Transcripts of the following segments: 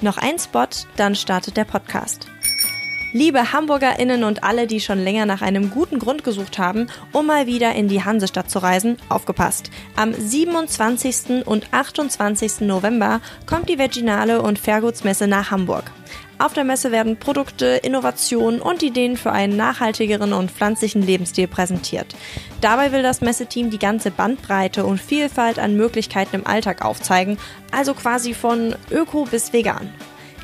Noch ein Spot, dann startet der Podcast. Liebe HamburgerInnen und alle, die schon länger nach einem guten Grund gesucht haben, um mal wieder in die Hansestadt zu reisen, aufgepasst. Am 27. und 28. November kommt die Veginale und Fairgutsmesse nach Hamburg. Auf der Messe werden Produkte, Innovationen und Ideen für einen nachhaltigeren und pflanzlichen Lebensstil präsentiert. Dabei will das Messeteam die ganze Bandbreite und Vielfalt an Möglichkeiten im Alltag aufzeigen, also quasi von Öko bis vegan.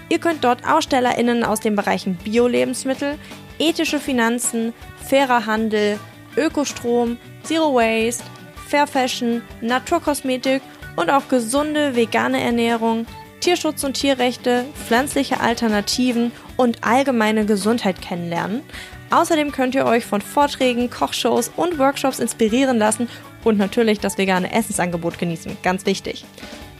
Ihr könnt dort AusstellerInnen aus den Bereichen Bio-Lebensmittel, ethische Finanzen, fairer Handel, Ökostrom, Zero Waste, Fair Fashion, Naturkosmetik und auch gesunde vegane Ernährung, Tierschutz und Tierrechte, pflanzliche Alternativen und allgemeine Gesundheit kennenlernen. Außerdem könnt ihr euch von Vorträgen, Kochshows und Workshops inspirieren lassen und natürlich das vegane Essensangebot genießen. Ganz wichtig.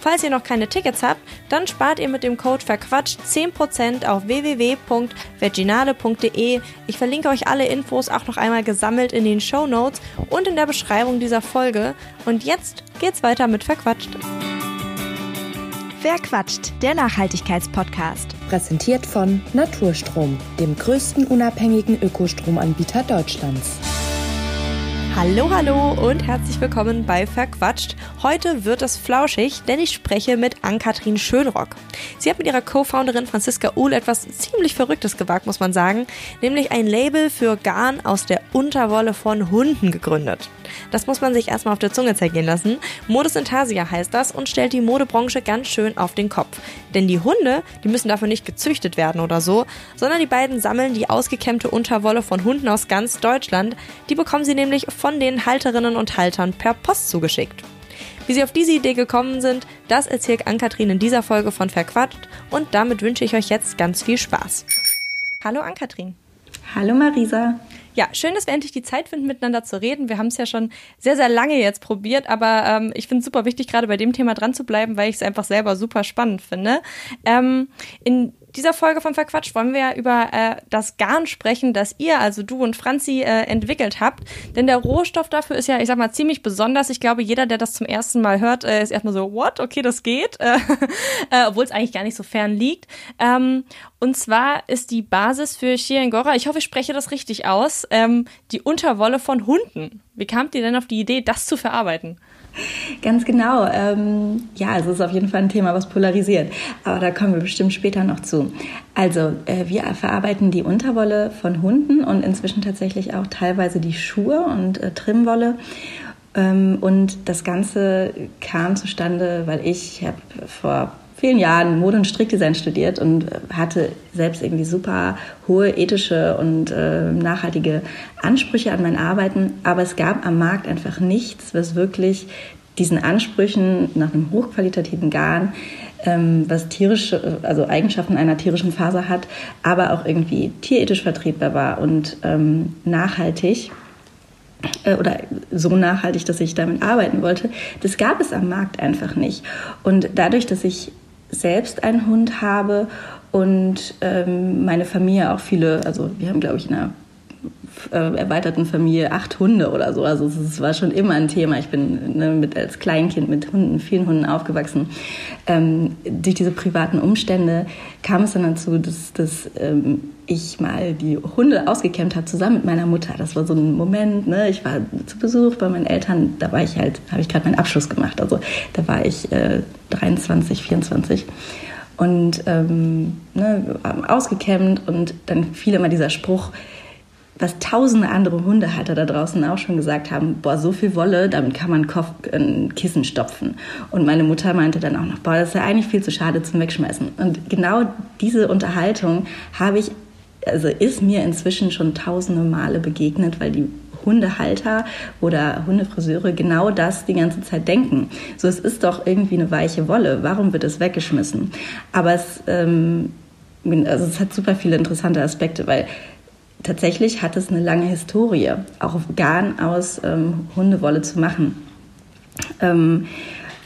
Falls ihr noch keine Tickets habt, dann spart ihr mit dem Code verquatscht 10% auf www.veginale.de. Ich verlinke euch alle Infos auch noch einmal gesammelt in den Show Notes und in der Beschreibung dieser Folge. Und jetzt geht's weiter mit Verquatscht. Verquatscht, der Nachhaltigkeitspodcast. Präsentiert von Naturstrom, dem größten unabhängigen Ökostromanbieter Deutschlands. Hallo, hallo und herzlich willkommen bei Verquatscht. Heute wird es flauschig, denn ich spreche mit Ann-Kathrin Schönrock. Sie hat mit ihrer Co-Founderin Franziska Uhl etwas ziemlich Verrücktes gewagt, muss man sagen, nämlich ein Label für Garn aus der Unterwolle von Hunden gegründet. Das muss man sich erstmal auf der Zunge zergehen lassen. Modus Intarsia heißt das und stellt die Modebranche ganz schön auf den Kopf. Denn die Hunde, die müssen dafür nicht gezüchtet werden oder so, sondern die beiden sammeln die ausgekämmte Unterwolle von Hunden aus ganz Deutschland. Die bekommen sie nämlich von den Halterinnen und Haltern per Post zugeschickt. Wie sie auf diese Idee gekommen sind, das erzählt Ann-Kathrin in dieser Folge von Verquatscht und damit wünsche ich euch jetzt ganz viel Spaß. Hallo Ann-Kathrin. Hallo Marisa. Ja, schön, dass wir endlich die Zeit finden, miteinander zu reden. Wir haben es ja schon sehr, sehr lange jetzt probiert, aber ähm, ich finde es super wichtig, gerade bei dem Thema dran zu bleiben, weil ich es einfach selber super spannend finde. Ähm, in dieser Folge von Verquatscht wollen wir ja über äh, das Garn sprechen, das ihr, also du und Franzi, äh, entwickelt habt. Denn der Rohstoff dafür ist ja, ich sag mal, ziemlich besonders. Ich glaube, jeder, der das zum ersten Mal hört, äh, ist erstmal so, what? Okay, das geht. Äh, äh, Obwohl es eigentlich gar nicht so fern liegt. Ähm, und zwar ist die Basis für Shiengora, ich hoffe, ich spreche das richtig aus, ähm, die Unterwolle von Hunden. Wie kamt ihr denn auf die Idee, das zu verarbeiten? Ganz genau. Ähm, ja, es ist auf jeden Fall ein Thema, was polarisiert. Aber da kommen wir bestimmt später noch zu. Also, äh, wir verarbeiten die Unterwolle von Hunden und inzwischen tatsächlich auch teilweise die Schuhe und äh, Trimmwolle. Ähm, und das Ganze kam zustande, weil ich habe vor vielen Jahren Mode- und Strickdesign studiert und hatte selbst irgendwie super hohe ethische und äh, nachhaltige Ansprüche an mein Arbeiten. Aber es gab am Markt einfach nichts, was wirklich diesen Ansprüchen nach einem hochqualitativen Garn, ähm, was tierische, also Eigenschaften einer tierischen Faser hat, aber auch irgendwie tierethisch vertretbar war und ähm, nachhaltig äh, oder so nachhaltig, dass ich damit arbeiten wollte, das gab es am Markt einfach nicht. Und dadurch, dass ich selbst einen Hund habe und ähm, meine Familie auch viele, also wir haben, glaube ich, in einer äh, erweiterten Familie acht Hunde oder so. Also es war schon immer ein Thema. Ich bin ne, mit, als Kleinkind mit Hunden, vielen Hunden aufgewachsen. Ähm, durch diese privaten Umstände kam es dann dazu, dass, dass ähm, ich mal die Hunde ausgekämmt habe zusammen mit meiner Mutter. Das war so ein Moment. Ne? Ich war zu Besuch bei meinen Eltern. Da war ich halt, habe ich gerade meinen Abschluss gemacht. Also da war ich äh, 23, 24 und ähm, ne, ausgekämmt und dann fiel immer dieser Spruch, was tausende andere Hundehalter da draußen auch schon gesagt haben, boah, so viel Wolle, damit kann man Kopf, ein Kissen stopfen. Und meine Mutter meinte dann auch noch, boah, das ist ja eigentlich viel zu schade zum Wegschmeißen. Und genau diese Unterhaltung habe ich, also ist mir inzwischen schon tausende Male begegnet, weil die Hundehalter oder Hundefriseure genau das die ganze Zeit denken. So, es ist doch irgendwie eine weiche Wolle. Warum wird es weggeschmissen? Aber es, ähm, also es hat super viele interessante Aspekte, weil tatsächlich hat es eine lange Historie, auch Garn aus ähm, Hundewolle zu machen. Ähm,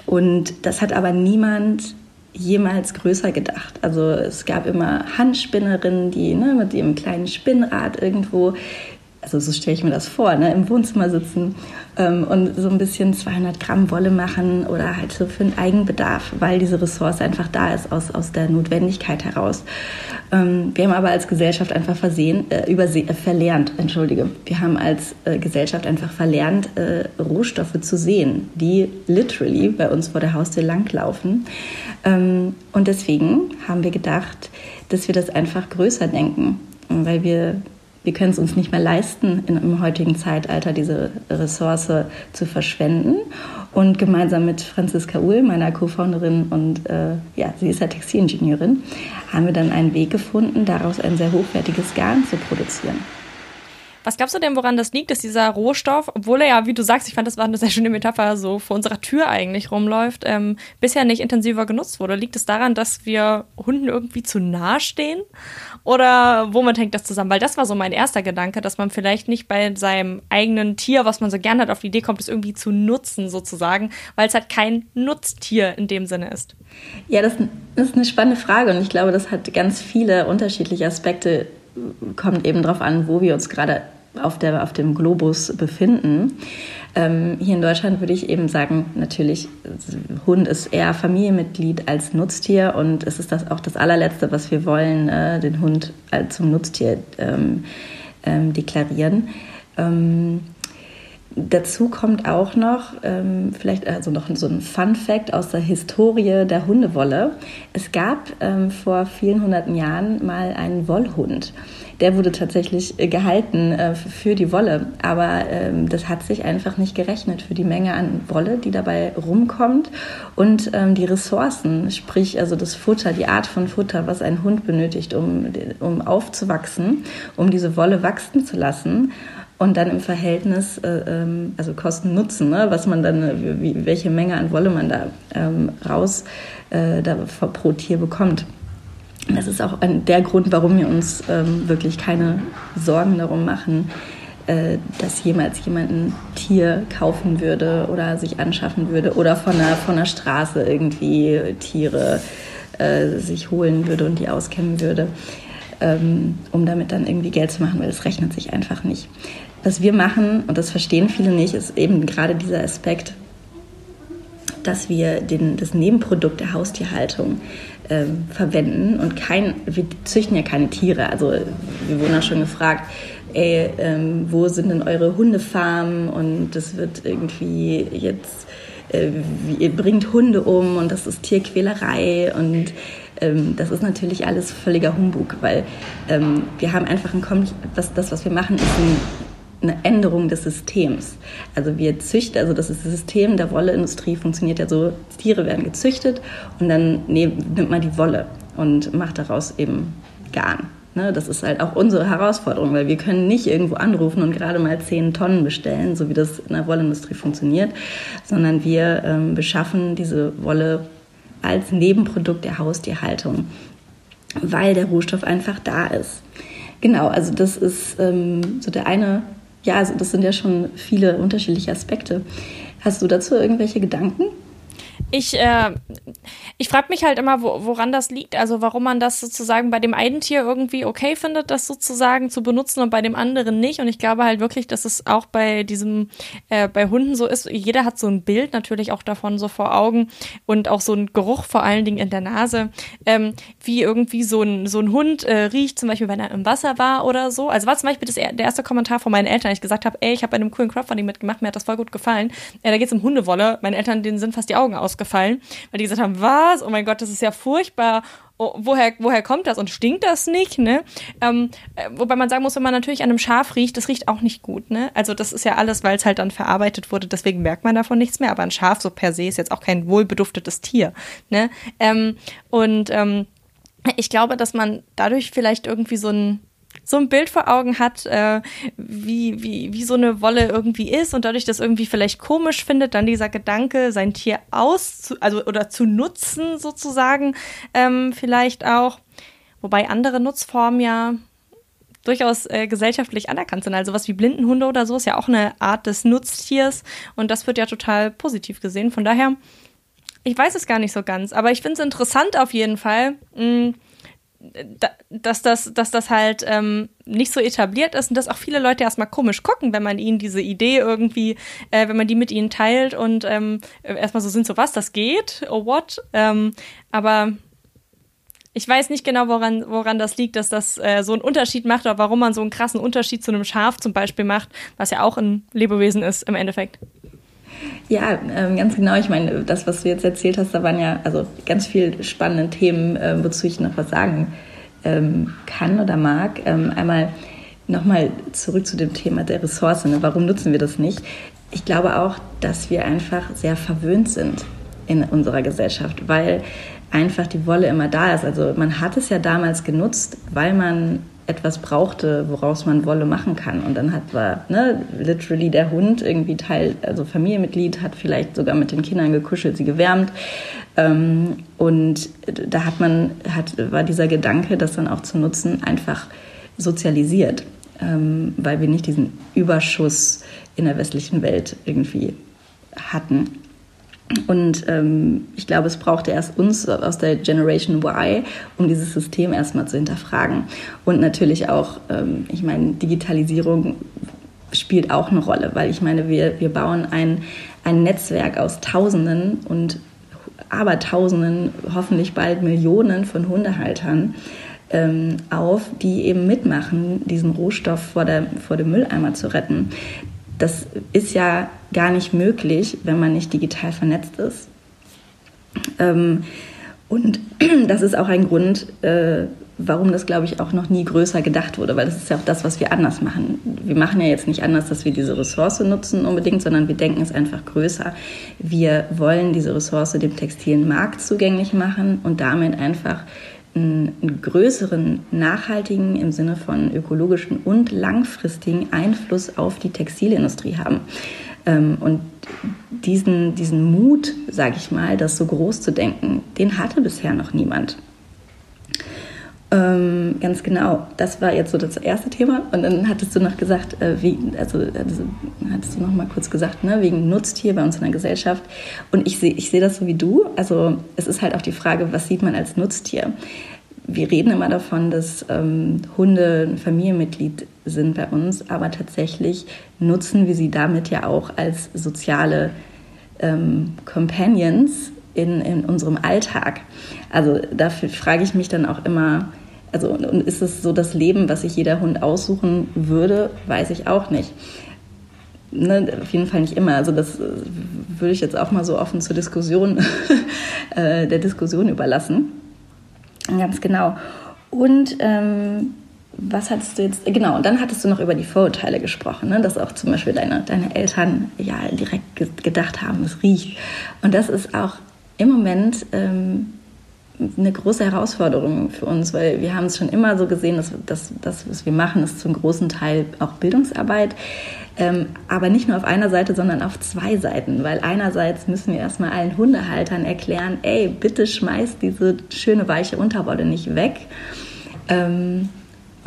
und das hat aber niemand jemals größer gedacht. Also es gab immer Handspinnerinnen, die ne, mit ihrem kleinen Spinnrad irgendwo also so stelle ich mir das vor, ne, im Wohnzimmer sitzen ähm, und so ein bisschen 200 Gramm Wolle machen oder halt so für den Eigenbedarf, weil diese Ressource einfach da ist aus, aus der Notwendigkeit heraus. Ähm, wir haben aber als Gesellschaft einfach versehen, äh, überseh, äh, verlernt, entschuldige, wir haben als äh, Gesellschaft einfach verlernt, äh, Rohstoffe zu sehen, die literally bei uns vor der Haustür langlaufen. Ähm, und deswegen haben wir gedacht, dass wir das einfach größer denken, weil wir wir können es uns nicht mehr leisten, in, im heutigen Zeitalter diese Ressource zu verschwenden. Und gemeinsam mit Franziska Uhl, meiner Co-Founderin und äh, ja, sie ist ja Textilingenieurin, haben wir dann einen Weg gefunden, daraus ein sehr hochwertiges Garn zu produzieren. Was glaubst du denn, woran das liegt, dass dieser Rohstoff, obwohl er ja, wie du sagst, ich fand, das war eine sehr schöne Metapher, so vor unserer Tür eigentlich rumläuft, ähm, bisher nicht intensiver genutzt wurde? Liegt es daran, dass wir Hunden irgendwie zu nahe stehen? Oder womit hängt das zusammen? Weil das war so mein erster Gedanke, dass man vielleicht nicht bei seinem eigenen Tier, was man so gerne hat, auf die Idee kommt, es irgendwie zu nutzen, sozusagen, weil es halt kein Nutztier in dem Sinne ist. Ja, das, das ist eine spannende Frage und ich glaube, das hat ganz viele unterschiedliche Aspekte kommt eben darauf an, wo wir uns gerade auf, der, auf dem Globus befinden. Ähm, hier in Deutschland würde ich eben sagen, natürlich, Hund ist eher Familienmitglied als Nutztier und es ist das auch das allerletzte, was wir wollen, äh, den Hund als zum Nutztier ähm, ähm, deklarieren. Dazu kommt auch noch, ähm, vielleicht also noch so ein Fun Fact aus der Historie der Hundewolle. Es gab ähm, vor vielen hunderten Jahren mal einen Wollhund der wurde tatsächlich äh, gehalten äh, für die Wolle. Aber ähm, das hat sich einfach nicht gerechnet für die Menge an Wolle, die dabei rumkommt und ähm, die Ressourcen, sprich also das Futter, die Art von Futter, was ein Hund benötigt, um, um aufzuwachsen, um diese Wolle wachsen zu lassen und dann im Verhältnis, äh, ähm, also Kosten-Nutzen, ne, was man dann, äh, wie, welche Menge an Wolle man da ähm, raus äh, da pro Tier bekommt. Das ist auch ein, der Grund, warum wir uns ähm, wirklich keine Sorgen darum machen, äh, dass jemals jemand ein Tier kaufen würde oder sich anschaffen würde oder von der, von der Straße irgendwie Tiere äh, sich holen würde und die auskämmen würde, ähm, um damit dann irgendwie Geld zu machen, weil es rechnet sich einfach nicht. Was wir machen, und das verstehen viele nicht, ist eben gerade dieser Aspekt, dass wir den, das Nebenprodukt der Haustierhaltung ähm, verwenden und kein, wir züchten ja keine Tiere. Also wir wurden auch schon gefragt, ey, ähm, wo sind denn eure Hundefarmen? Und das wird irgendwie jetzt, äh, ihr bringt Hunde um und das ist Tierquälerei und ähm, das ist natürlich alles völliger Humbug, weil ähm, wir haben einfach ein, was, das, was wir machen, ist ein eine Änderung des Systems. Also wir züchten, also das, das System der Wolleindustrie funktioniert ja so, Tiere werden gezüchtet und dann nimmt man die Wolle und macht daraus eben Garn. Ne, das ist halt auch unsere Herausforderung, weil wir können nicht irgendwo anrufen und gerade mal zehn Tonnen bestellen, so wie das in der Wollindustrie funktioniert, sondern wir ähm, beschaffen diese Wolle als Nebenprodukt der Haustierhaltung, weil der Rohstoff einfach da ist. Genau, also das ist ähm, so der eine ja, also das sind ja schon viele unterschiedliche Aspekte. Hast du dazu irgendwelche Gedanken? Ich, äh, ich frage mich halt immer, wo, woran das liegt. Also warum man das sozusagen bei dem einen Tier irgendwie okay findet, das sozusagen zu benutzen und bei dem anderen nicht. Und ich glaube halt wirklich, dass es auch bei diesem, äh, bei Hunden so ist. Jeder hat so ein Bild natürlich auch davon so vor Augen und auch so ein Geruch vor allen Dingen in der Nase, ähm, wie irgendwie so ein, so ein Hund äh, riecht, zum Beispiel, wenn er im Wasser war oder so. Also war zum Beispiel das, der erste Kommentar von meinen Eltern, ich gesagt habe, ey, ich habe bei einem coolen Crowdfunding mitgemacht, mir hat das voll gut gefallen. Äh, da geht es um Hundewolle. Meine Eltern, denen sind fast die Augen aus ausgefallen, weil die gesagt haben, was? Oh mein Gott, das ist ja furchtbar. Oh, woher, woher kommt das und stinkt das nicht, ne? Ähm, äh, wobei man sagen muss, wenn man natürlich an einem Schaf riecht, das riecht auch nicht gut, ne? Also das ist ja alles, weil es halt dann verarbeitet wurde, deswegen merkt man davon nichts mehr. Aber ein Schaf so per se ist jetzt auch kein wohlbeduftetes Tier, ne? Ähm, und ähm, ich glaube, dass man dadurch vielleicht irgendwie so ein so ein Bild vor Augen hat, äh, wie, wie, wie so eine Wolle irgendwie ist und dadurch das irgendwie vielleicht komisch findet, dann dieser Gedanke, sein Tier aus, also oder zu nutzen sozusagen, ähm, vielleicht auch. Wobei andere Nutzformen ja durchaus äh, gesellschaftlich anerkannt sind. Also was wie Blindenhunde oder so ist ja auch eine Art des Nutztiers und das wird ja total positiv gesehen. Von daher, ich weiß es gar nicht so ganz, aber ich finde es interessant auf jeden Fall. Mh, mm, dass das, dass das halt ähm, nicht so etabliert ist und dass auch viele Leute erstmal komisch gucken, wenn man ihnen diese Idee irgendwie, äh, wenn man die mit ihnen teilt und ähm, erstmal so sind, so was, das geht, oh what? Ähm, aber ich weiß nicht genau, woran, woran das liegt, dass das äh, so einen Unterschied macht oder warum man so einen krassen Unterschied zu einem Schaf zum Beispiel macht, was ja auch ein Lebewesen ist im Endeffekt. Ja, ähm, ganz genau. Ich meine, das, was du jetzt erzählt hast, da waren ja also ganz viele spannende Themen, äh, wozu ich noch was sagen ähm, kann oder mag. Ähm, einmal nochmal zurück zu dem Thema der Ressource. Ne? Warum nutzen wir das nicht? Ich glaube auch, dass wir einfach sehr verwöhnt sind in unserer Gesellschaft, weil einfach die Wolle immer da ist. Also man hat es ja damals genutzt, weil man etwas brauchte, woraus man Wolle machen kann. Und dann hat war ne, literally der Hund irgendwie Teil, also Familienmitglied, hat vielleicht sogar mit den Kindern gekuschelt, sie gewärmt. Ähm, und da hat man, hat, war dieser Gedanke, das dann auch zu nutzen, einfach sozialisiert, ähm, weil wir nicht diesen Überschuss in der westlichen Welt irgendwie hatten. Und ähm, ich glaube, es brauchte erst uns aus der Generation Y, um dieses System erstmal zu hinterfragen. Und natürlich auch, ähm, ich meine, Digitalisierung spielt auch eine Rolle, weil ich meine, wir, wir bauen ein, ein Netzwerk aus Tausenden und Abertausenden, hoffentlich bald Millionen von Hundehaltern ähm, auf, die eben mitmachen, diesen Rohstoff vor, der, vor dem Mülleimer zu retten. Das ist ja gar nicht möglich, wenn man nicht digital vernetzt ist. Ähm, und das ist auch ein Grund, äh, warum das, glaube ich, auch noch nie größer gedacht wurde, weil das ist ja auch das, was wir anders machen. Wir machen ja jetzt nicht anders, dass wir diese Ressource nutzen unbedingt, sondern wir denken es einfach größer. Wir wollen diese Ressource dem textilen Markt zugänglich machen und damit einfach einen größeren, nachhaltigen im Sinne von ökologischen und langfristigen Einfluss auf die Textilindustrie haben. Ähm, und diesen, diesen Mut, sage ich mal, das so groß zu denken, den hatte bisher noch niemand. Ähm, ganz genau, das war jetzt so das erste Thema. Und dann hattest du noch gesagt, äh, wie, also, also, hattest du noch mal kurz gesagt, ne, wegen Nutztier bei uns in der Gesellschaft. Und ich sehe ich seh das so wie du. Also es ist halt auch die Frage, was sieht man als Nutztier? Wir reden immer davon, dass ähm, Hunde ein Familienmitglied sind bei uns, aber tatsächlich nutzen wir sie damit ja auch als soziale ähm, Companions in, in unserem Alltag. Also dafür frage ich mich dann auch immer, also und ist es so das Leben, was sich jeder Hund aussuchen würde, weiß ich auch nicht. Ne, auf jeden Fall nicht immer. Also das äh, würde ich jetzt auch mal so offen zur Diskussion, äh, der Diskussion überlassen. Ganz genau. Und ähm, was hattest du jetzt, genau, und dann hattest du noch über die Vorurteile gesprochen, ne? dass auch zum Beispiel deine, deine Eltern ja direkt gedacht haben, es riecht. Und das ist auch im Moment ähm, eine große Herausforderung für uns, weil wir haben es schon immer so gesehen, dass das, das was wir machen, ist zum großen Teil auch Bildungsarbeit. Ähm, aber nicht nur auf einer Seite, sondern auf zwei Seiten, weil einerseits müssen wir erstmal allen Hundehaltern erklären, ey, bitte schmeißt diese schöne weiche Unterwolle nicht weg. Ähm,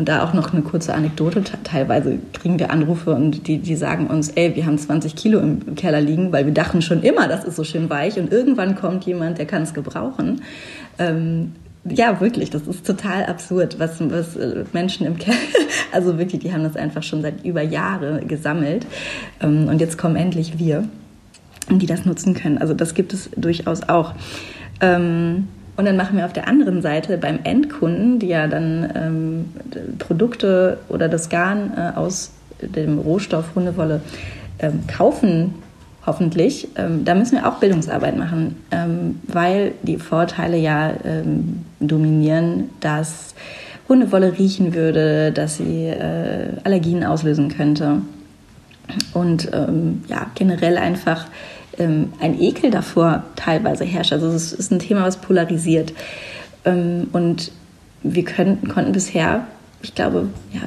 und da auch noch eine kurze Anekdote. Teilweise kriegen wir Anrufe und die, die sagen uns, ey, wir haben 20 Kilo im Keller liegen, weil wir dachten schon immer, das ist so schön weich. Und irgendwann kommt jemand, der kann es gebrauchen. Ähm, ja, wirklich, das ist total absurd, was, was äh, Menschen im Keller, also wirklich, die haben das einfach schon seit über Jahren gesammelt. Ähm, und jetzt kommen endlich wir, die das nutzen können. Also das gibt es durchaus auch. Ähm, und dann machen wir auf der anderen Seite beim Endkunden, die ja dann ähm, Produkte oder das Garn äh, aus dem Rohstoff Hundewolle ähm, kaufen, hoffentlich, ähm, da müssen wir auch Bildungsarbeit machen, ähm, weil die Vorteile ja ähm, dominieren, dass Hundewolle riechen würde, dass sie äh, Allergien auslösen könnte. Und ähm, ja, generell einfach ähm, ein Ekel davor teilweise herrscht. Also es ist ein Thema, was polarisiert. Ähm, und wir können, konnten bisher, ich glaube, ja,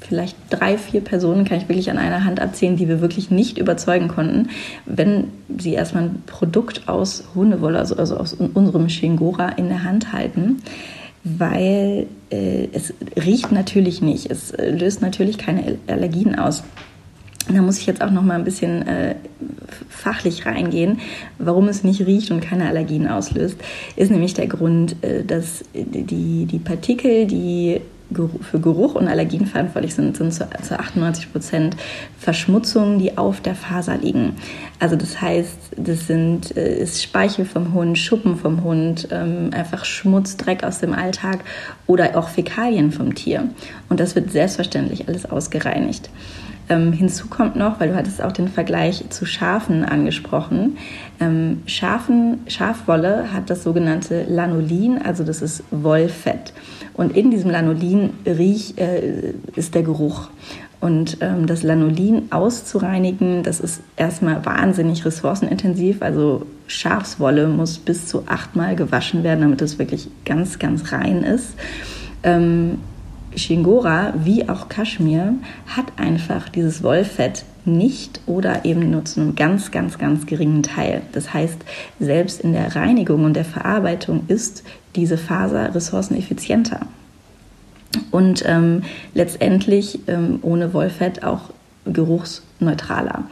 vielleicht drei, vier Personen kann ich wirklich an einer Hand abzählen, die wir wirklich nicht überzeugen konnten, wenn sie erstmal ein Produkt aus Hundewolle, also, also aus unserem Shingora in der Hand halten, weil äh, es riecht natürlich nicht, es äh, löst natürlich keine Allergien aus. Da muss ich jetzt auch noch mal ein bisschen äh, fachlich reingehen, warum es nicht riecht und keine Allergien auslöst, ist nämlich der Grund, äh, dass die, die Partikel, die für Geruch und Allergien verantwortlich sind, sind zu, zu 98 Prozent Verschmutzungen, die auf der Faser liegen. Also das heißt, das sind äh, ist Speichel vom Hund, Schuppen vom Hund, ähm, einfach Schmutz, Dreck aus dem Alltag oder auch Fäkalien vom Tier. Und das wird selbstverständlich alles ausgereinigt. Ähm, hinzu kommt noch, weil du hattest auch den Vergleich zu Schafen angesprochen. Ähm, Schafen, Schafwolle hat das sogenannte Lanolin, also das ist Wollfett. Und in diesem Lanolin riech, äh, ist der Geruch. Und ähm, das Lanolin auszureinigen, das ist erstmal wahnsinnig ressourcenintensiv. Also Schafswolle muss bis zu achtmal gewaschen werden, damit es wirklich ganz, ganz rein ist. Ähm, Shingora wie auch Kaschmir hat einfach dieses Wollfett nicht oder eben nur zu einem ganz, ganz, ganz geringen Teil. Das heißt, selbst in der Reinigung und der Verarbeitung ist diese Faser ressourceneffizienter. Und ähm, letztendlich ähm, ohne Wollfett auch geruchsneutraler.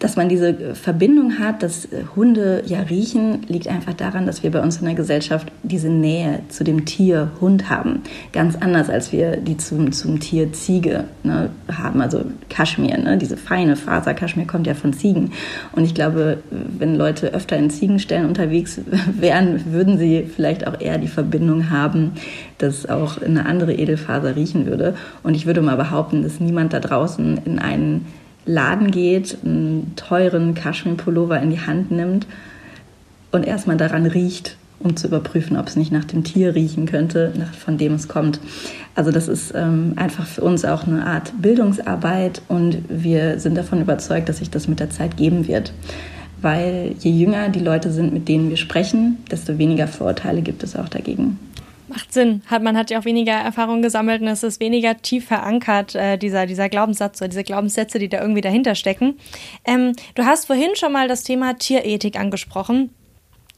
Dass man diese Verbindung hat, dass Hunde ja riechen, liegt einfach daran, dass wir bei uns in der Gesellschaft diese Nähe zu dem Tier Hund haben. Ganz anders, als wir die zum, zum Tier Ziege ne, haben, also Kaschmir, ne, diese feine Faser. Kaschmir kommt ja von Ziegen. Und ich glaube, wenn Leute öfter in Ziegenstellen unterwegs wären, würden sie vielleicht auch eher die Verbindung haben, dass auch eine andere Edelfaser riechen würde. Und ich würde mal behaupten, dass niemand da draußen in einen Laden geht, einen teuren Kaschmir-Pullover in die Hand nimmt und erstmal daran riecht, um zu überprüfen, ob es nicht nach dem Tier riechen könnte, von dem es kommt. Also das ist ähm, einfach für uns auch eine Art Bildungsarbeit und wir sind davon überzeugt, dass sich das mit der Zeit geben wird. Weil je jünger die Leute sind, mit denen wir sprechen, desto weniger Vorurteile gibt es auch dagegen. Macht Sinn. Hat, man hat ja auch weniger Erfahrung gesammelt und es ist weniger tief verankert, äh, dieser, dieser Glaubenssatz oder diese Glaubenssätze, die da irgendwie dahinter stecken. Ähm, du hast vorhin schon mal das Thema Tierethik angesprochen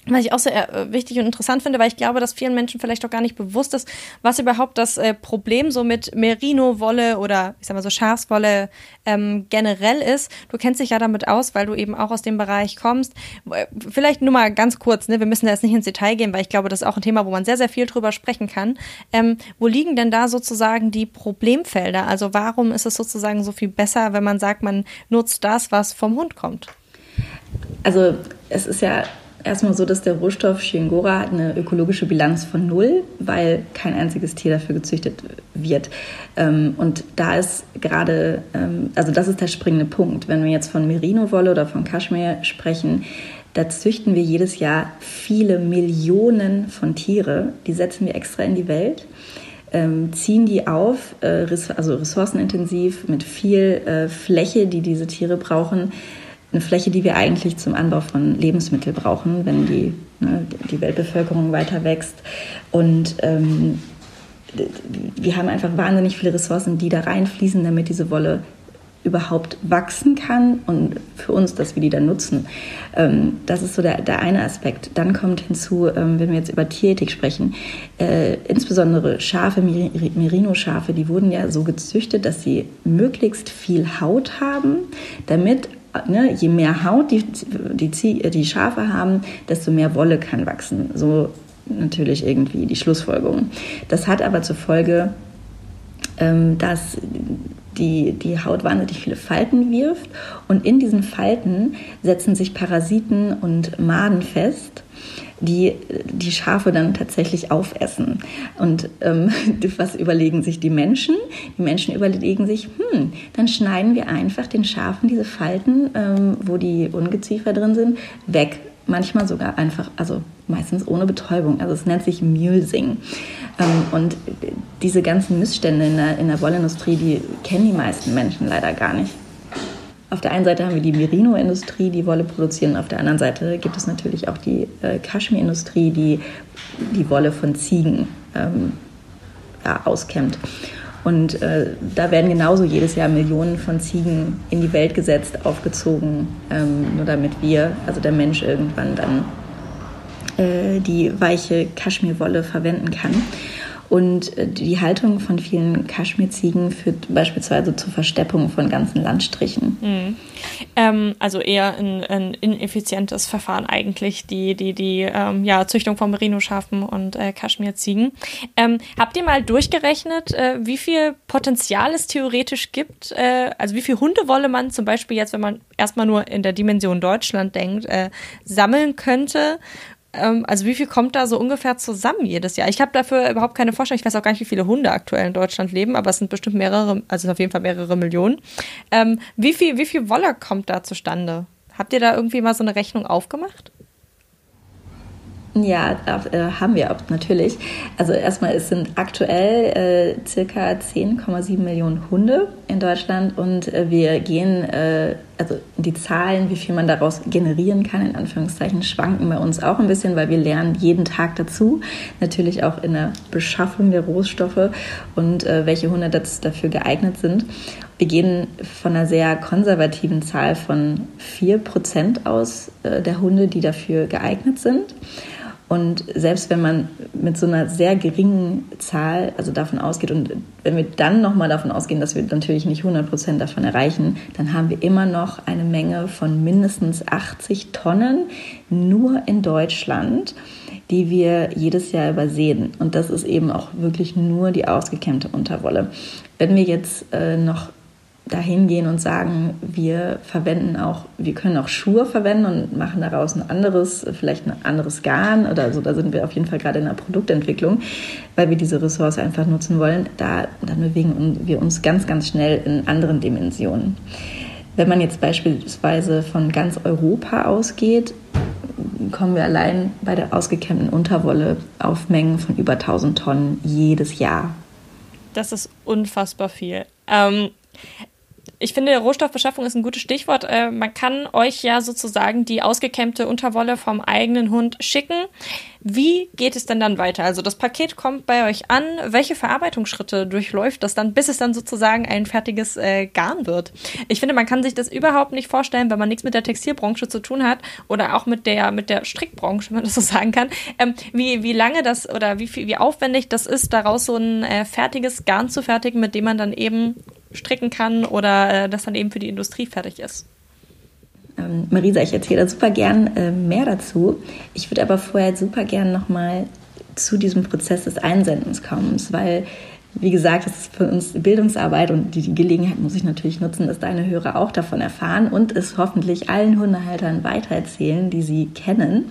was ich auch sehr äh, wichtig und interessant finde, weil ich glaube, dass vielen Menschen vielleicht auch gar nicht bewusst ist, was überhaupt das äh, Problem so mit Merino-Wolle oder ich sag mal so Schafswolle ähm, generell ist. Du kennst dich ja damit aus, weil du eben auch aus dem Bereich kommst. Äh, vielleicht nur mal ganz kurz, ne? wir müssen da jetzt nicht ins Detail gehen, weil ich glaube, das ist auch ein Thema, wo man sehr, sehr viel drüber sprechen kann. Ähm, wo liegen denn da sozusagen die Problemfelder? Also warum ist es sozusagen so viel besser, wenn man sagt, man nutzt das, was vom Hund kommt? Also es ist ja erstmal so, dass der Rohstoff Shingora hat eine ökologische Bilanz von null, weil kein einziges Tier dafür gezüchtet wird. Ähm, und da ist gerade, ähm, also das ist der springende Punkt. Wenn wir jetzt von Merino-Wolle oder von Kaschmir sprechen, da züchten wir jedes Jahr viele Millionen von Tiere. Die setzen wir extra in die Welt. Ähm, ziehen die auf, äh, also ressourcenintensiv mit viel äh, Fläche, die diese Tiere brauchen, eine Fläche, die wir eigentlich zum Anbau von Lebensmitteln brauchen, wenn die, ne, die Weltbevölkerung weiter wächst. Und ähm, wir haben einfach wahnsinnig viele Ressourcen, die da reinfließen, damit diese Wolle überhaupt wachsen kann und für uns, dass wir die dann nutzen. Ähm, das ist so der, der eine Aspekt. Dann kommt hinzu, ähm, wenn wir jetzt über Tierethik sprechen, äh, insbesondere Schafe, Merino-Schafe, die wurden ja so gezüchtet, dass sie möglichst viel Haut haben, damit ne, je mehr Haut die, die, die Schafe haben, desto mehr Wolle kann wachsen. So natürlich irgendwie die Schlussfolgerung. Das hat aber zur Folge, ähm, dass die, die Haut wahnsinnig viele Falten wirft und in diesen Falten setzen sich Parasiten und Maden fest die die Schafe dann tatsächlich aufessen. Und ähm, was überlegen sich die Menschen? Die Menschen überlegen sich, hm, dann schneiden wir einfach den Schafen diese Falten, ähm, wo die Ungeziefer drin sind, weg. Manchmal sogar einfach, also meistens ohne Betäubung. Also es nennt sich Mulesing. Ähm, und diese ganzen Missstände in der, in der Wollindustrie, die kennen die meisten Menschen leider gar nicht. Auf der einen Seite haben wir die Merino-Industrie, die Wolle produzieren. Auf der anderen Seite gibt es natürlich auch die äh, Kaschmir-Industrie, die die Wolle von Ziegen ähm, ja, auskämmt. Und äh, da werden genauso jedes Jahr Millionen von Ziegen in die Welt gesetzt, aufgezogen, ähm, nur damit wir, also der Mensch irgendwann dann äh, die weiche Kaschmirwolle verwenden kann. Und äh, die Haltung von vielen Kaschmirziegen führt beispielsweise zur Versteppung von ganzen Landstrichen. Mhm. Ähm, also eher ein, ein, ineffizientes Verfahren eigentlich, die, die, die ähm, ja, Züchtung von Merino-Schafen und äh, Kaschmirziegen. Ähm, habt ihr mal durchgerechnet, äh, wie viel Potenzial es theoretisch gibt? Äh, also wie viel Hundewolle man zum Beispiel jetzt, wenn man erstmal nur in der Dimension Deutschland denkt, äh, sammeln könnte? Ähm, also wie viel kommt da so ungefähr zusammen jedes Jahr? Ich habe dafür überhaupt keine Vorstellung. Ich weiß auch gar nicht, wie viele Hunde aktuell in Deutschland leben, aber es sind bestimmt mehrere, also auf jeden Fall mehrere Millionen. Ähm, wie viel, wie viel Wolle kommt da zustande? Habt ihr da irgendwie mal so eine Rechnung aufgemacht? Ja, äh, haben wir auch natürlich. Also erstmal, es sind aktuell äh, circa 10,7 Millionen Hunde in Deutschland und äh, wir gehen, äh, also die Zahlen, wie viel man daraus generieren kann, in Anführungszeichen, schwanken bei uns auch ein bisschen, weil wir lernen jeden Tag dazu. Natürlich auch in der Beschaffung der Rohstoffe und äh, welche Hunde das dafür geeignet sind. Wir gehen von einer sehr konservativen Zahl von 4% aus äh, der Hunde, die dafür geeignet sind. Und selbst wenn man mit so einer sehr geringen Zahl, also davon ausgeht, und wenn wir dann nochmal davon ausgehen, dass wir natürlich nicht 100 Prozent davon erreichen, dann haben wir immer noch eine Menge von mindestens 80 Tonnen nur in Deutschland, die wir jedes Jahr übersehen. Und das ist eben auch wirklich nur die ausgekämmte Unterwolle. Wenn wir jetzt äh, noch dahin gehen und sagen, wir verwenden auch, wir können auch Schuhe verwenden und machen daraus ein anderes, vielleicht ein anderes Garn oder so. Da sind wir auf jeden Fall gerade in der Produktentwicklung, weil wir diese Ressource einfach nutzen wollen. Da, dann bewegen wir uns ganz, ganz schnell in anderen Dimensionen. Wenn man jetzt beispielsweise von ganz Europa ausgeht, kommen wir allein bei der ausgekämmten Unterwolle auf Mengen von über 1000 Tonnen jedes Jahr. Das ist unfassbar viel. Ähm, ich finde, Rohstoffbeschaffung ist ein gutes Stichwort. Äh, man kann euch ja sozusagen die ausgekämmte Unterwolle vom eigenen Hund schicken. Wie geht es denn dann weiter? Also das Paket kommt bei euch an. Welche Verarbeitungsschritte durchläuft das dann, bis es dann sozusagen ein fertiges äh, Garn wird? Ich finde, man kann sich das überhaupt nicht vorstellen, wenn man nichts mit der Textilbranche zu tun hat oder auch mit der, mit der Strickbranche, wenn man das so sagen kann, ähm, wie, wie lange das oder wie, wie aufwendig das ist, daraus so ein äh, fertiges Garn zu fertigen, mit dem man dann eben stricken kann oder äh, das dann eben für die Industrie fertig ist. Ähm, Marisa, ich erzähle da super gern äh, mehr dazu. Ich würde aber vorher super gern nochmal zu diesem Prozess des Einsendens kommen, weil wie gesagt, das ist für uns Bildungsarbeit und die, Gelegenheit muss ich natürlich nutzen, dass deine Hörer auch davon erfahren und es hoffentlich allen Hundehaltern weitererzählen, die sie kennen,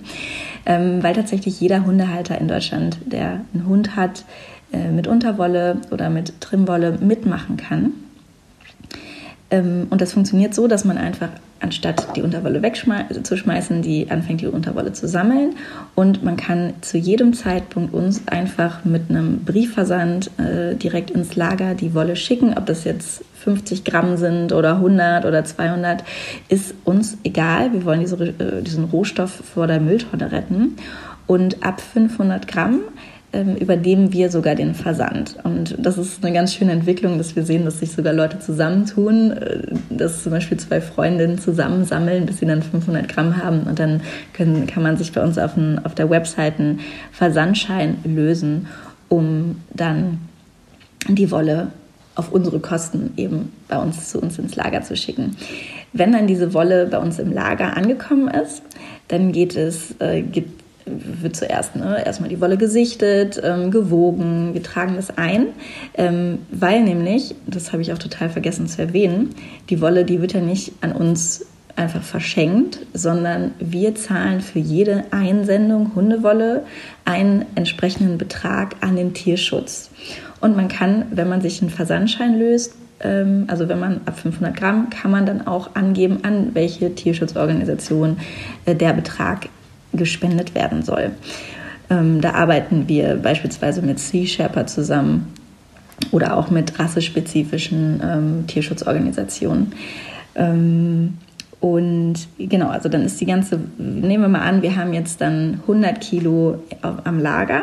ähm, weil tatsächlich jeder Hundehalter in Deutschland, der einen Hund hat, äh, mit Unterwolle oder mit Trimwolle mitmachen kann. Ähm, und das funktioniert so, dass man einfach anstatt die Unterwolle wegzuschmeißen, die anfängt, die Unterwolle zu sammeln. Und man kann zu jedem Zeitpunkt uns einfach mit einem Briefversand äh, direkt ins Lager die Wolle schicken. Ob das jetzt 50 Gramm sind oder 100 oder 200, ist uns egal. Wir wollen diese, äh, diesen Rohstoff vor der Mülltonne retten. Und ab 500 Gramm übernehmen wir sogar den Versand. Und das ist eine ganz schöne Entwicklung, dass wir sehen, dass sich sogar Leute zusammentun, äh, dass zum Beispiel zwei Freundinnen zusammensammeln, bis sie dann 500 Gramm haben und dann können, kann man sich bei uns auf, ein, auf der Website einen Versandschein lösen, um dann die Wolle auf unsere Kosten eben bei uns zu uns ins Lager zu schicken. Wenn dann diese Wolle bei uns im Lager angekommen ist, dann geht es, äh, gibt wird zuerst ne, erstmal die Wolle gesichtet, ähm, gewogen, wir tragen das ein, ähm, weil nämlich, das habe ich auch total vergessen zu erwähnen, die Wolle, die wird ja nicht an uns einfach verschenkt, sondern wir zahlen für jede Einsendung Hundewolle einen entsprechenden Betrag an den Tierschutz. Und man kann, wenn man sich einen Versandschein löst, ähm, also wenn man ab 500 Gramm, kann man dann auch angeben, an welche Tierschutzorganisation äh, der Betrag gespendet werden soll. Ähm, da arbeiten wir beispielsweise mit Sea Shepherd zusammen oder auch mit rassespezifischen ähm, Tierschutzorganisationen. Ähm, und genau, also dann ist die ganze, nehmen wir mal an, wir haben jetzt dann 100 Kilo am Lager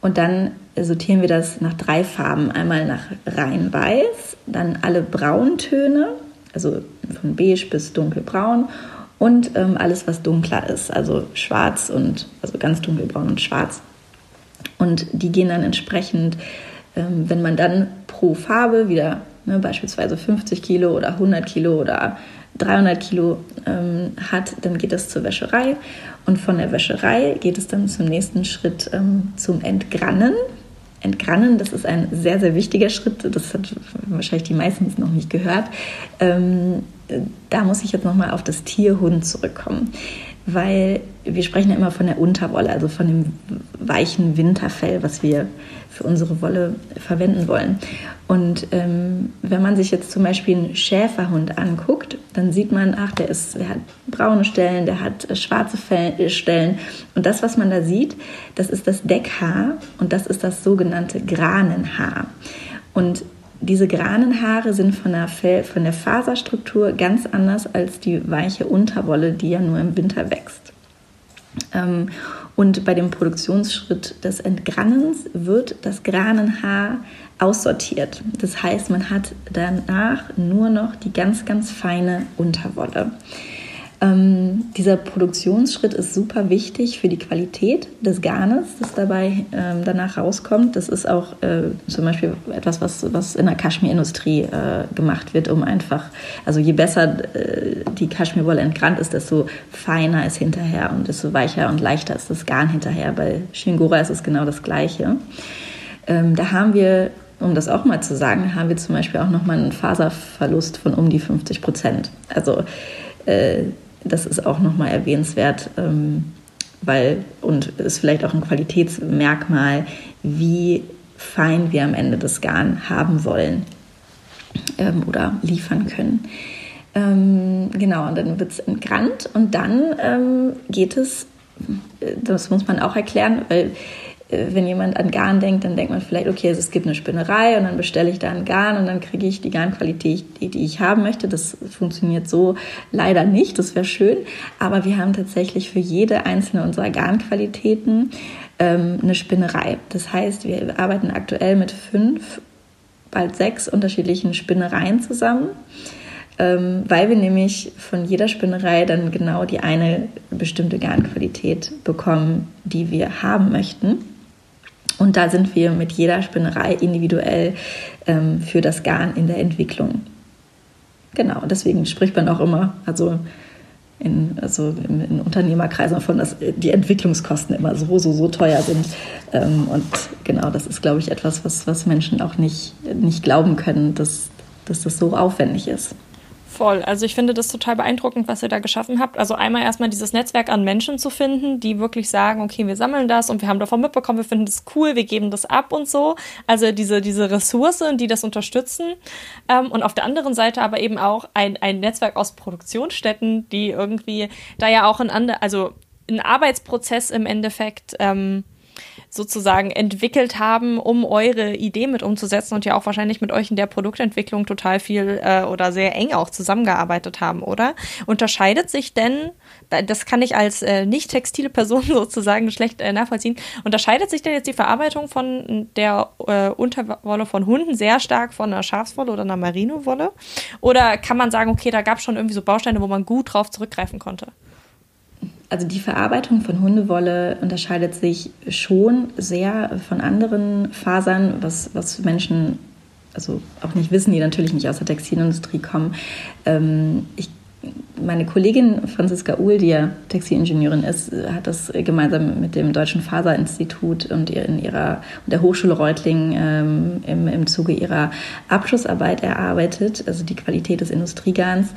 und dann sortieren wir das nach drei Farben. Einmal nach rein weiß, dann alle Brauntöne, also von beige bis dunkelbraun und ähm, alles, was dunkler ist, also schwarz und also ganz dunkelbraun und schwarz. Und die gehen dann entsprechend, ähm, wenn man dann pro Farbe wieder ne, beispielsweise 50 Kilo oder 100 Kilo oder 300 Kilo ähm, hat, dann geht das zur Wäscherei. Und von der Wäscherei geht es dann zum nächsten Schritt ähm, zum Entgrannen. Entgrannen, das ist ein sehr, sehr wichtiger Schritt. Das hat wahrscheinlich die meisten noch nicht gehört. Da muss ich jetzt nochmal auf das Tierhund zurückkommen, weil wir sprechen ja immer von der Unterwolle, also von dem weichen Winterfell, was wir für unsere Wolle verwenden wollen. Und ähm, wenn man sich jetzt zum Beispiel einen Schäferhund anguckt, dann sieht man, ach, der, ist, der hat braune Stellen, der hat äh, schwarze Fell, Stellen. Und das, was man da sieht, das ist das Deckhaar und das ist das sogenannte Granenhaar. Und diese Granenhaare sind von der, Fell, von der Faserstruktur ganz anders als die weiche Unterwolle, die ja nur im Winter wächst. Ähm, und bei dem Produktionsschritt des Entgrannens wird das Granenhaar aussortiert. Das heißt, man hat danach nur noch die ganz, ganz feine Unterwolle. Ähm, dieser Produktionsschritt ist super wichtig für die Qualität des Garnes, das dabei ähm, danach rauskommt. Das ist auch äh, zum Beispiel etwas, was, was in der Kaschmirindustrie äh, gemacht wird, um einfach, also je besser äh, die Kaschmirwolle entgrannt ist, desto feiner ist hinterher und desto weicher und leichter ist das Garn hinterher. Bei Shingora ist es genau das Gleiche. Ähm, da haben wir um das auch mal zu sagen, haben wir zum Beispiel auch nochmal einen Faserverlust von um die 50 Prozent. Also äh, das ist auch nochmal erwähnenswert, ähm, weil und ist vielleicht auch ein Qualitätsmerkmal, wie fein wir am Ende das Garn haben wollen ähm, oder liefern können. Ähm, genau, und dann wird es entgrannt und dann geht es, das muss man auch erklären, weil äh, wenn jemand an Garn denkt, dann denkt man vielleicht, okay, es gibt eine Spinnerei und dann bestelle ich da ein Garn und dann kriege ich die Garnqualität, die, die ich haben möchte. Das funktioniert so leider nicht, das wäre schön. Aber wir haben tatsächlich für jede einzelne unserer Garnqualitäten ähm, eine Spinnerei. Das heißt, wir arbeiten aktuell mit fünf, bald sechs unterschiedlichen Spinnereien zusammen ähm, weil wir nämlich von jeder Spinnerei dann genau die eine bestimmte Garnqualität bekommen, die wir haben möchten. Und da sind wir mit jeder Spinnerei individuell ähm, für das Garn in der Entwicklung. Genau, deswegen spricht man auch immer, also in, also in, Unternehmerkreisen davon, dass die Entwicklungskosten immer so, so, so teuer sind. Ähm, und genau, das ist, glaube ich, etwas, was, was Menschen auch nicht, nicht glauben können, dass, dass das so aufwendig ist. Voll. Also ich finde das total beeindruckend, was ihr da geschaffen habt. Also einmal erstmal dieses Netzwerk an Menschen zu finden, die wirklich sagen, okay, wir sammeln das und wir haben davon mitbekommen, wir finden das cool, wir geben das ab und so. Also diese, diese Ressourcen, die das unterstützen. Ähm, und auf der anderen Seite aber eben auch ein, ein Netzwerk aus Produktionsstätten, die irgendwie da ja auch andere, also ein Arbeitsprozess im Endeffekt ähm, sozusagen entwickelt haben, um eure Idee mit umzusetzen und ja auch wahrscheinlich mit euch in der Produktentwicklung total viel äh, oder sehr eng auch zusammengearbeitet haben, oder? Unterscheidet sich denn, das kann ich als äh, nicht textile Person sozusagen schlecht äh, nachvollziehen, unterscheidet sich denn jetzt die Verarbeitung von der äh, Unterwolle von Hunden sehr stark von einer Schafswolle oder einer Merino-Wolle? Oder kann man sagen, okay, da gab es schon irgendwie so Bausteine, wo man gut drauf zurückgreifen konnte? Also die Verarbeitung von Hundewolle unterscheidet sich schon sehr von anderen Fasern, was, was Menschen also auch nicht wissen, die natürlich nicht aus der Textilindustrie kommen. Ähm, ich meine Kollegin Franziska Uhl, die ja Textilingenieurin ist, hat das gemeinsam mit dem Deutschen Faserinstitut und in ihrer und der Hochschule Reutlingen ähm, im, im Zuge ihrer Abschlussarbeit erarbeitet, also die Qualität des Industriegarns.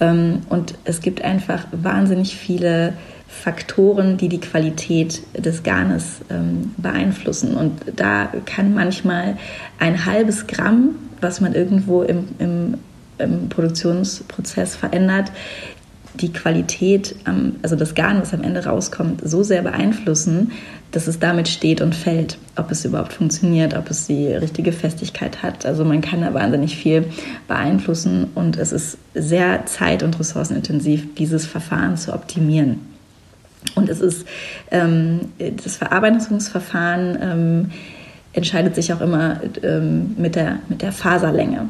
Ähm, und es gibt einfach wahnsinnig viele Faktoren, die die Qualität des Garnes ähm, beeinflussen. Und da kann manchmal ein halbes Gramm, was man irgendwo im, im, im Produktionsprozess verändert, die Qualität, also das Garn, was am Ende rauskommt, so sehr beeinflussen, dass es damit steht und fällt, ob es überhaupt funktioniert, ob es die richtige Festigkeit hat. Also man kann da wahnsinnig viel beeinflussen und es ist sehr zeit- und ressourcenintensiv, dieses Verfahren zu optimieren. Und es ist ähm, das Verarbeitungsverfahren ähm, entscheidet sich auch immer ähm, mit, der, mit der Faserlänge.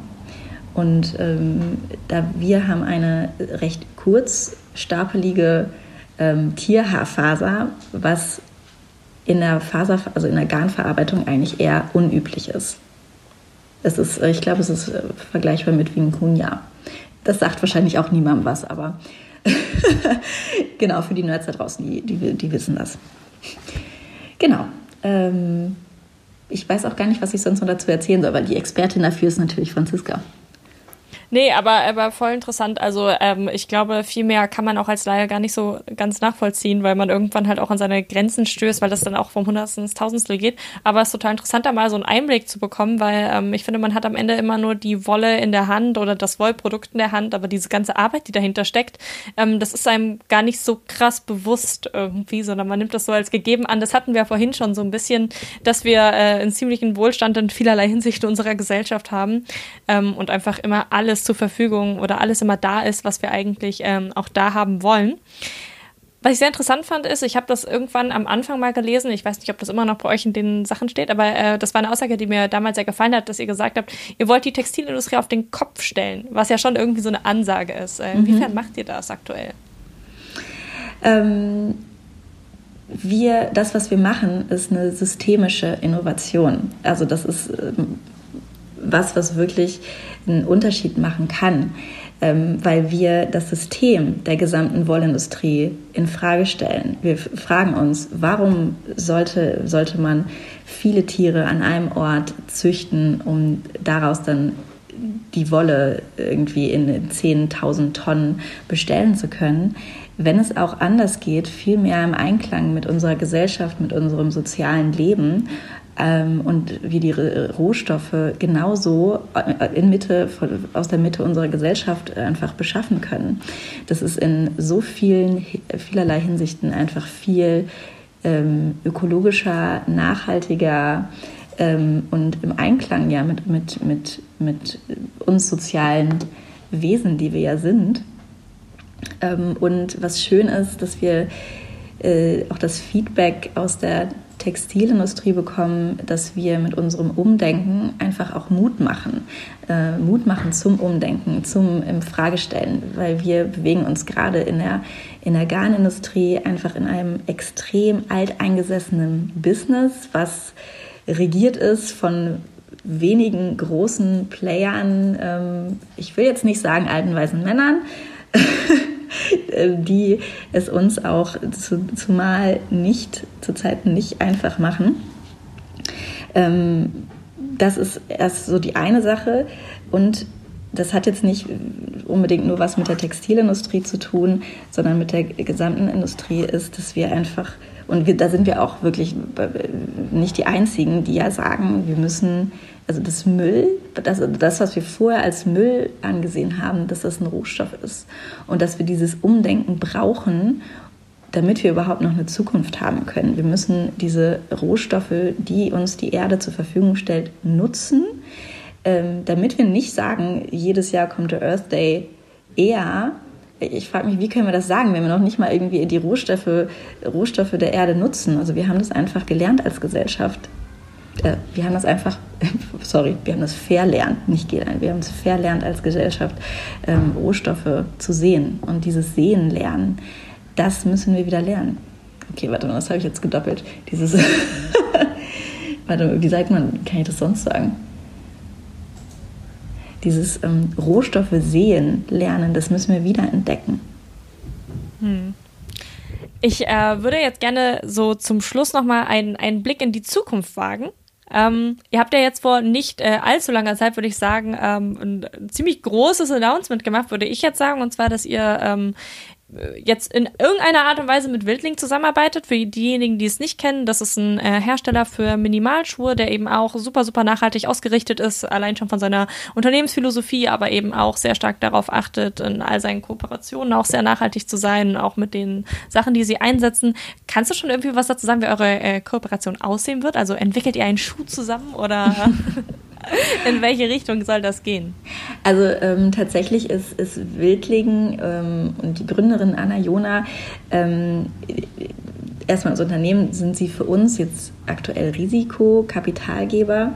Und ähm, da wir haben eine recht kurz stapelige ähm, Tierhaarfaser, was in der Faser, also in der Garnverarbeitung eigentlich eher unüblich ist. Es ist, ich glaube, es ist vergleichbar mit Vincunia. Das sagt wahrscheinlich auch niemandem was, aber genau, für die Nerds da draußen, die, die, die wissen das. Genau. Ähm, ich weiß auch gar nicht, was ich sonst noch dazu erzählen soll, weil die Expertin dafür ist natürlich Franziska. Nee, aber, aber voll interessant. Also ähm, ich glaube, viel mehr kann man auch als Laie gar nicht so ganz nachvollziehen, weil man irgendwann halt auch an seine Grenzen stößt, weil das dann auch vom Hundertsten ins Tausendstel geht. Aber es ist total interessant, da mal so einen Einblick zu bekommen, weil ähm, ich finde, man hat am Ende immer nur die Wolle in der Hand oder das Wollprodukt in der Hand, aber diese ganze Arbeit, die dahinter steckt, ähm, das ist einem gar nicht so krass bewusst irgendwie, sondern man nimmt das so als gegeben an. Das hatten wir vorhin schon so ein bisschen, dass wir äh, einen ziemlichen Wohlstand in vielerlei Hinsicht in unserer Gesellschaft haben ähm, und einfach immer alles alles zur Verfügung oder alles immer da ist, was wir eigentlich ähm, auch da haben wollen. Was ich sehr interessant fand, ist, ich habe das irgendwann am Anfang mal gelesen. Ich weiß nicht, ob das immer noch bei euch in den Sachen steht, aber äh, das war eine Aussage, die mir damals sehr gefallen hat, dass ihr gesagt habt, ihr wollt die Textilindustrie auf den Kopf stellen, was ja schon irgendwie so eine Ansage ist. Äh, inwiefern mhm. macht ihr das aktuell? Ähm, wir, das, was wir machen, ist eine systemische Innovation. Also das ist ähm, was, was wirklich einen Unterschied machen kann, ähm, weil wir das System der gesamten Wollindustrie in Frage stellen. Wir fragen uns, warum sollte, sollte man viele Tiere an einem Ort züchten, um daraus dann die Wolle irgendwie in 10.000 Tonnen bestellen zu können, wenn es auch anders geht, viel mehr im Einklang mit unserer Gesellschaft, mit unserem sozialen Leben und wir die Rohstoffe genauso äh, in Mitte, aus der Mitte unserer Gesellschaft einfach beschaffen können. Das ist in so vielen, vielerlei Hinsichten einfach viel ähm, ökologischer, nachhaltiger ähm, und im Einklang ja mit, mit, mit, mit uns sozialen Wesen, die wir ja sind. Ähm, und was schön ist, dass wir äh, auch das Feedback aus der Textilindustrie bekommen, dass wir mit unserem Umdenken einfach auch Mut machen. Äh, Mut machen zum Umdenken, zum im Fragestellen, weil wir bewegen uns gerade in der, in der Garnindustrie einfach in einem extrem alteingesessenen Business, was regiert ist von wenigen großen Playern. Ähm, ich will jetzt nicht sagen alten weißen Männern. Äh, die es uns auch zu, zumal nicht, zu Zeiten nicht einfach machen. Ähm, das ist erst so die eine Sache und das hat jetzt nicht unbedingt nur was mit der Textilindustrie zu tun, sondern mit der gesamten Industrie ist, dass wir einfach, und wir, da sind wir auch wirklich nicht die Einzigen, die ja sagen, wir müssen also das Müll, das, das, was wir vorher als Müll angesehen haben, dass das ein Rohstoff ist und dass wir dieses Umdenken brauchen, damit wir überhaupt noch eine Zukunft haben können. Wir müssen diese Rohstoffe, die uns die Erde zur Verfügung stellt, nutzen, ähm, damit wir nicht sagen, jedes Jahr kommt der Earth Day eher. Ich frage mich, wie können wir das sagen, wenn wir noch nicht mal irgendwie die Rohstoffe, Rohstoffe der Erde nutzen? Also wir haben das einfach gelernt als Gesellschaft äh, wir haben das einfach, sorry, wir haben das verlernt, nicht gelernt, wir haben es verlernt als Gesellschaft, ähm, Rohstoffe zu sehen. Und dieses Sehen lernen, das müssen wir wieder lernen. Okay, warte mal, das habe ich jetzt gedoppelt. Dieses, warte, wie sagt man, kann ich das sonst sagen? Dieses ähm, Rohstoffe sehen, lernen, das müssen wir wieder entdecken. Hm. Ich äh, würde jetzt gerne so zum Schluss nochmal einen, einen Blick in die Zukunft wagen. Ähm, ihr habt ja jetzt vor nicht äh, allzu langer Zeit, würde ich sagen, ähm, ein ziemlich großes Announcement gemacht, würde ich jetzt sagen, und zwar, dass ihr ähm, jetzt in irgendeiner Art und Weise mit Wildling zusammenarbeitet. Für diejenigen, die es nicht kennen, das ist ein äh, Hersteller für Minimalschuhe, der eben auch super, super nachhaltig ausgerichtet ist, allein schon von seiner Unternehmensphilosophie, aber eben auch sehr stark darauf achtet, in all seinen Kooperationen auch sehr nachhaltig zu sein, auch mit den Sachen, die sie einsetzen. Kannst du schon irgendwie was dazu sagen, wie eure äh, Kooperation aussehen wird? Also entwickelt ihr einen Schuh zusammen oder? In welche Richtung soll das gehen? Also ähm, tatsächlich ist, ist Wildling ähm, und die Gründerin Anna Jona ähm, erstmal als Unternehmen sind sie für uns jetzt aktuell Risikokapitalgeber.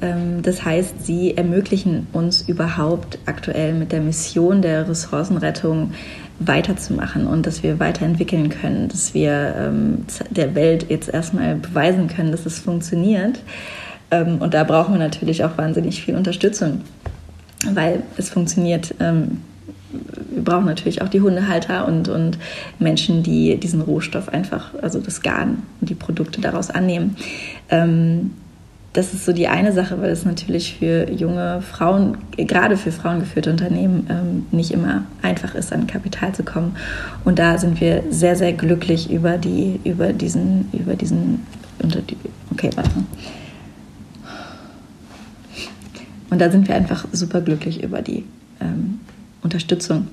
Ähm, das heißt, sie ermöglichen uns überhaupt aktuell mit der Mission der Ressourcenrettung weiterzumachen und dass wir weiterentwickeln können, dass wir ähm, der Welt jetzt erstmal beweisen können, dass es funktioniert. Ähm, und da brauchen wir natürlich auch wahnsinnig viel Unterstützung, weil es funktioniert. Ähm, wir brauchen natürlich auch die Hundehalter und, und Menschen, die diesen Rohstoff einfach, also das Garn und die Produkte daraus annehmen. Ähm, das ist so die eine Sache, weil es natürlich für junge Frauen, gerade für frauengeführte Unternehmen, ähm, nicht immer einfach ist, an Kapital zu kommen. Und da sind wir sehr, sehr glücklich über die, über diesen, über diesen, unter die, okay, warte. Und da sind wir einfach super glücklich über die ähm, Unterstützung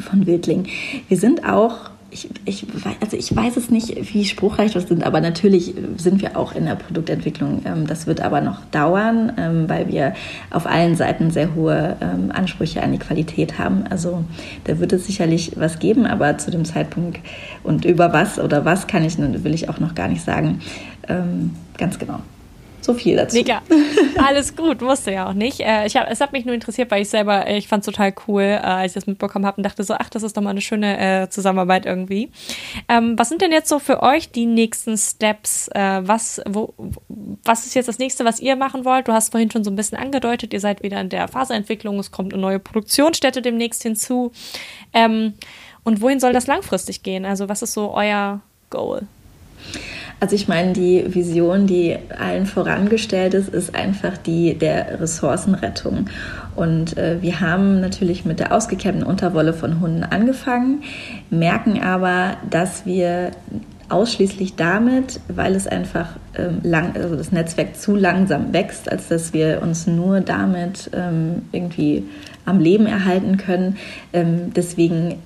von Wildling. Wir sind auch ich, ich, also ich weiß es nicht, wie spruchreich wir sind, aber natürlich sind wir auch in der Produktentwicklung. Ähm, das wird aber noch dauern, ähm, weil wir auf allen Seiten sehr hohe ähm, Ansprüche an die Qualität haben. Also da wird es sicherlich was geben, aber zu dem Zeitpunkt und über was oder was kann ich, will ich auch noch gar nicht sagen. Ganz genau. So viel dazu. Mega. Alles gut, musste ja auch nicht. Äh, ich hab, es hat mich nur interessiert, weil ich selber, äh, ich fand es total cool, äh, als ich das mitbekommen habe und dachte so, ach, das ist doch mal eine schöne äh, Zusammenarbeit irgendwie. Ähm, was sind denn jetzt so für euch die nächsten Steps? Äh, was, wo, was ist jetzt das nächste, was ihr machen wollt? Du hast vorhin schon so ein bisschen angedeutet, ihr seid wieder in der Phaseentwicklung, es kommt eine neue Produktionsstätte demnächst hinzu. Ähm, und wohin soll das langfristig gehen? Also was ist so euer Goal? Also ich meine, die Vision, die allen vorangestellt ist, ist einfach die der Ressourcenrettung. Und äh, wir haben natürlich mit der ausgekämmten Unterwolle von Hunden angefangen, merken aber, dass wir ausschließlich damit, weil es einfach ähm, lang, also das Netzwerk zu langsam wächst, als dass wir uns nur damit ähm, irgendwie am Leben erhalten können. Ähm, deswegen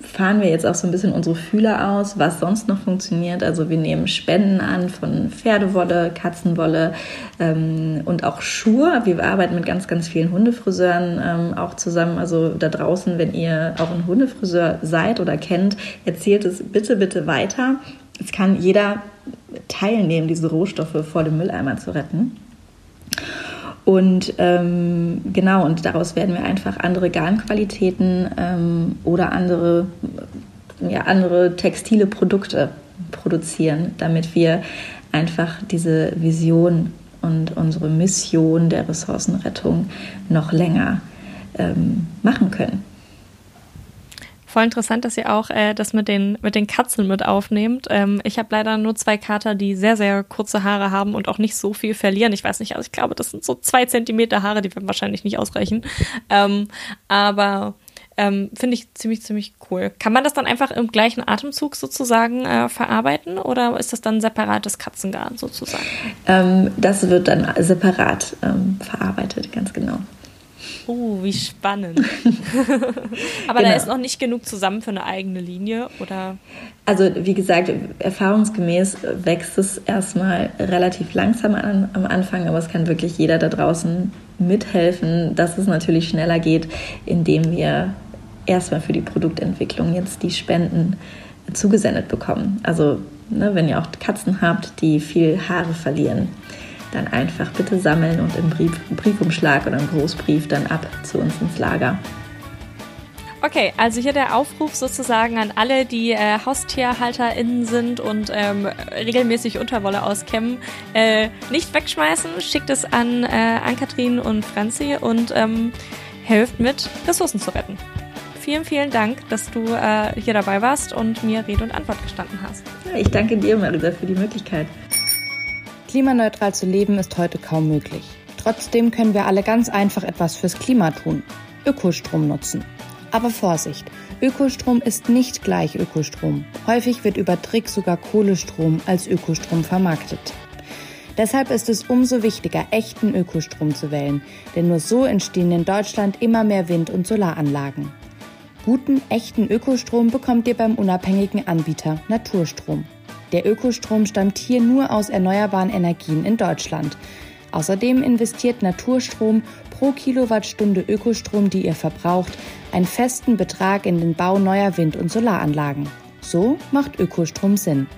fahren wir jetzt auch so ein bisschen unsere Fühler aus, was sonst noch funktioniert. Also wir nehmen Spenden an von Pferdewolle, Katzenwolle ähm, und auch Schuhe. Wir arbeiten mit ganz, ganz vielen Hundefriseuren ähm, auch zusammen. Also da draußen, wenn ihr auch ein Hundefriseur seid oder kennt, erzählt es bitte, bitte weiter. Es kann jeder teilnehmen, diese Rohstoffe vor dem Mülleimer zu retten. Und ähm, genau, und daraus werden wir einfach andere Garnqualitäten ähm, oder andere, ja, andere textile Produkte produzieren, damit wir einfach diese Vision und unsere Mission der Ressourcenrettung noch länger ähm, machen können voll interessant, dass ihr auch äh, das mit den, mit den Katzen mit aufnehmt. Ähm, ich habe leider nur zwei Kater, die sehr, sehr kurze Haare haben und auch nicht so viel verlieren. Ich weiß nicht, also ich glaube, das sind so zwei Zentimeter Haare, die werden wahrscheinlich nicht ausreichen. Ähm, aber ähm, finde ich ziemlich, ziemlich cool. Kann man das dann einfach im gleichen Atemzug sozusagen äh, verarbeiten oder ist das dann separates Katzengarn sozusagen? Ähm, das wird dann separat ähm, verarbeitet, ganz genau. Oh, wie spannend. Aber genau. da ist noch nicht genug zusammen für eine eigene Linie, oder? Also, wie gesagt, erfahrungsgemäß wächst es erstmal relativ langsam an, am Anfang, aber es kann wirklich jeder da draußen mithelfen, dass es natürlich schneller geht, indem wir erstmal für die Produktentwicklung jetzt die Spenden zugesendet bekommen. Also, ne, wenn ihr auch Katzen habt, die viel Haare verlieren dann einfach bitte sammeln und im Brief, Briefumschlag oder im Großbrief dann ab zu uns ins Lager. Okay, also hier der Aufruf sozusagen an alle, die äh, HaustierhalterInnen sind und ähm, regelmäßig Unterwolle auskämmen. Äh, nicht wegschmeißen, schickt es an, äh, an Kathrin und Franzi und ähm, helft mit, Ressourcen zu retten. Vielen, vielen Dank, dass du äh, hier dabei warst und mir Rede und Antwort gestanden hast. ich danke dir, Marisa, für die Möglichkeit. Klimaneutral zu leben ist heute kaum möglich. Trotzdem können wir alle ganz einfach etwas fürs Klima tun. Ökostrom nutzen. Aber Vorsicht, Ökostrom ist nicht gleich Ökostrom. Häufig wird über Trick sogar Kohlestrom als Ökostrom vermarktet. Deshalb ist es umso wichtiger, echten Ökostrom zu wählen, denn nur so entstehen in Deutschland immer mehr Wind- und Solaranlagen. Guten, echten Ökostrom bekommt ihr beim unabhängigen Anbieter Naturstrom. Der Ökostrom stammt hier nur aus erneuerbaren Energien in Deutschland. Außerdem investiert Naturstrom pro Kilowattstunde Ökostrom, die ihr verbraucht, einen festen Betrag in den Bau neuer Wind- und Solaranlagen. So macht Ökostrom Sinn.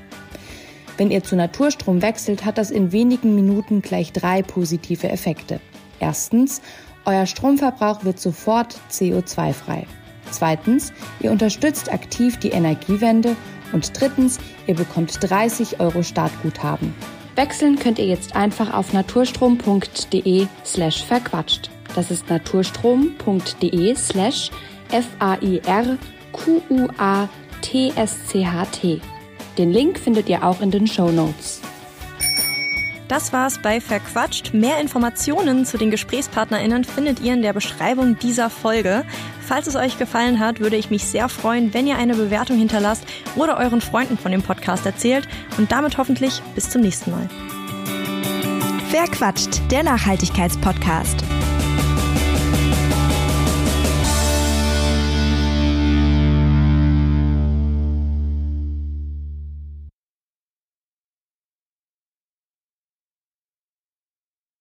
Wenn ihr zu Naturstrom wechselt, hat das in wenigen Minuten gleich drei positive Effekte. Erstens, euer Stromverbrauch wird sofort CO2-frei. Zweitens, ihr unterstützt aktiv die Energiewende. Und drittens, ihr bekommt 30 Euro Startguthaben. Wechseln könnt ihr jetzt einfach auf naturstrom.de slash verquatscht. Das ist naturstrom.de slash F-A-I-R-Q-U-A-T-S-C-H-T. Den Link findet ihr auch in den Show Notes. Das war's bei Verquatscht. Mehr Informationen zu den GesprächspartnerInnen findet ihr in der Beschreibung dieser Folge. Falls es euch gefallen hat, würde ich mich sehr freuen, wenn ihr eine Bewertung hinterlasst oder euren Freunden von dem Podcast erzählt. Und damit hoffentlich bis zum nächsten Mal. Verquatscht, der Nachhaltigkeitspodcast.